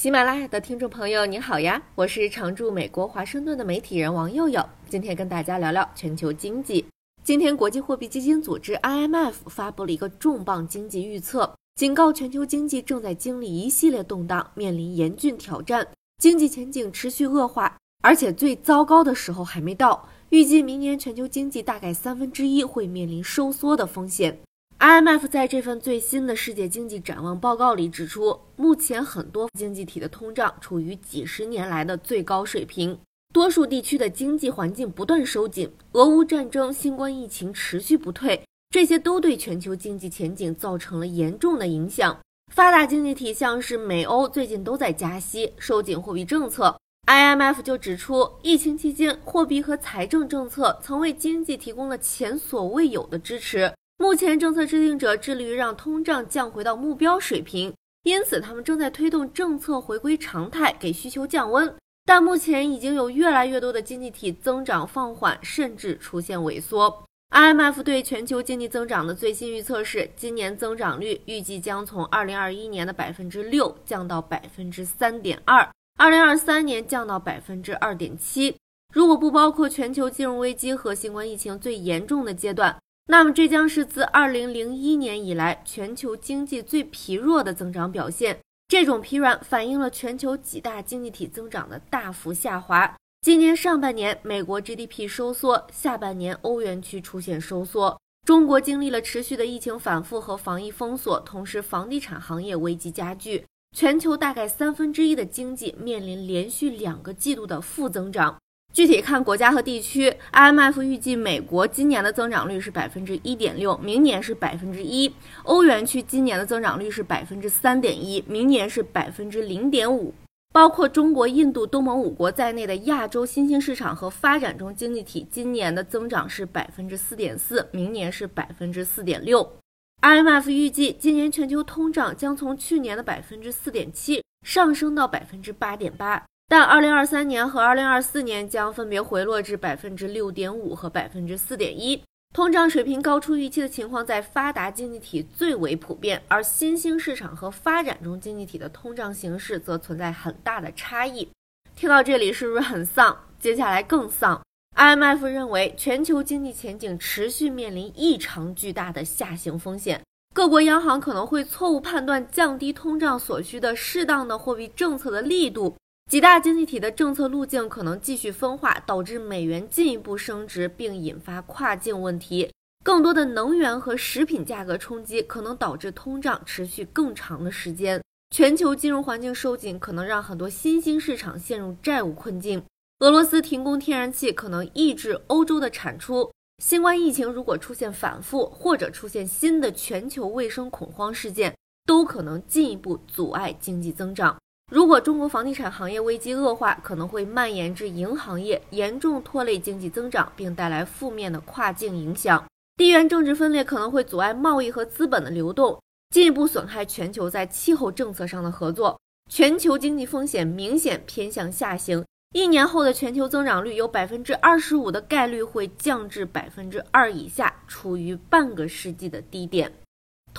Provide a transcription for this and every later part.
喜马拉雅的听众朋友，你好呀，我是常驻美国华盛顿的媒体人王佑佑，今天跟大家聊聊全球经济。今天，国际货币基金组织 IMF 发布了一个重磅经济预测，警告全球经济正在经历一系列动荡，面临严峻挑战，经济前景持续恶化，而且最糟糕的时候还没到。预计明年全球经济大概三分之一会面临收缩的风险。IMF 在这份最新的世界经济展望报告里指出，目前很多经济体的通胀处于几十年来的最高水平，多数地区的经济环境不断收紧，俄乌战争、新冠疫情持续不退，这些都对全球经济前景造成了严重的影响。发达经济体像是美欧最近都在加息、收紧货币政策，IMF 就指出，疫情期间货币和财政政策曾为经济提供了前所未有的支持。目前，政策制定者致力于让通胀降回到目标水平，因此他们正在推动政策回归常态，给需求降温。但目前已经有越来越多的经济体增长放缓，甚至出现萎缩。IMF 对全球经济增长的最新预测是，今年增长率预计将从2021年的百分之六降到百分之三点二，2023年降到百分之二点七。如果不包括全球金融危机和新冠疫情最严重的阶段。那么，这将是自2001年以来全球经济最疲弱的增长表现。这种疲软反映了全球几大经济体增长的大幅下滑。今年上半年，美国 GDP 收缩；下半年，欧元区出现收缩。中国经历了持续的疫情反复和防疫封锁，同时房地产行业危机加剧。全球大概三分之一的经济面临连续两个季度的负增长。具体看国家和地区，IMF 预计美国今年的增长率是百分之一点六，明年是百分之一；欧元区今年的增长率是百分之三点一，明年是百分之零点五。包括中国、印度、东盟五国在内的亚洲新兴市场和发展中经济体今年的增长是百分之四点四，明年是百分之四点六。IMF 预计今年全球通胀将从去年的百分之四点七上升到百分之八点八。但二零二三年和二零二四年将分别回落至百分之六点五和百分之四点一，通胀水平高出预期的情况在发达经济体最为普遍，而新兴市场和发展中经济体的通胀形势则存在很大的差异。听到这里是不是很丧？接下来更丧。IMF 认为全球经济前景持续面临异常巨大的下行风险，各国央行可能会错误判断降低通胀所需的适当的货币政策的力度。几大经济体的政策路径可能继续分化，导致美元进一步升值，并引发跨境问题。更多的能源和食品价格冲击可能导致通胀持续更长的时间。全球金融环境收紧可能让很多新兴市场陷入债务困境。俄罗斯停工天然气可能抑制欧洲的产出。新冠疫情如果出现反复，或者出现新的全球卫生恐慌事件，都可能进一步阻碍经济增长。如果中国房地产行业危机恶化，可能会蔓延至银行业，严重拖累经济增长，并带来负面的跨境影响。地缘政治分裂可能会阻碍贸易和资本的流动，进一步损害全球在气候政策上的合作。全球经济风险明显偏向下行，一年后的全球增长率有百分之二十五的概率会降至百分之二以下，处于半个世纪的低点。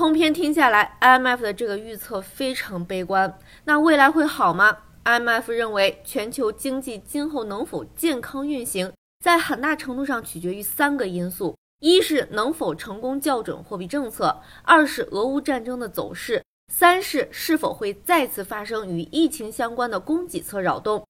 通篇听下来，IMF 的这个预测非常悲观。那未来会好吗？IMF 认为，全球经济今后能否健康运行，在很大程度上取决于三个因素：一是能否成功校准货币政策；二是俄乌战争的走势；三是是否会再次发生与疫情相关的供给侧扰动。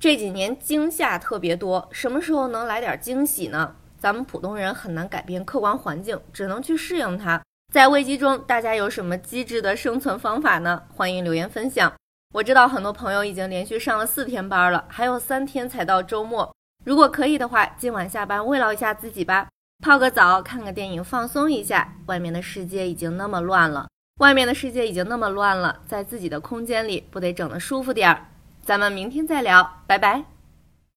这几年惊吓特别多，什么时候能来点惊喜呢？咱们普通人很难改变客观环境，只能去适应它。在危机中，大家有什么机智的生存方法呢？欢迎留言分享。我知道很多朋友已经连续上了四天班了，还有三天才到周末。如果可以的话，今晚下班慰劳一下自己吧，泡个澡，看个电影，放松一下。外面的世界已经那么乱了，外面的世界已经那么乱了，在自己的空间里不得整得舒服点儿。咱们明天再聊，拜拜。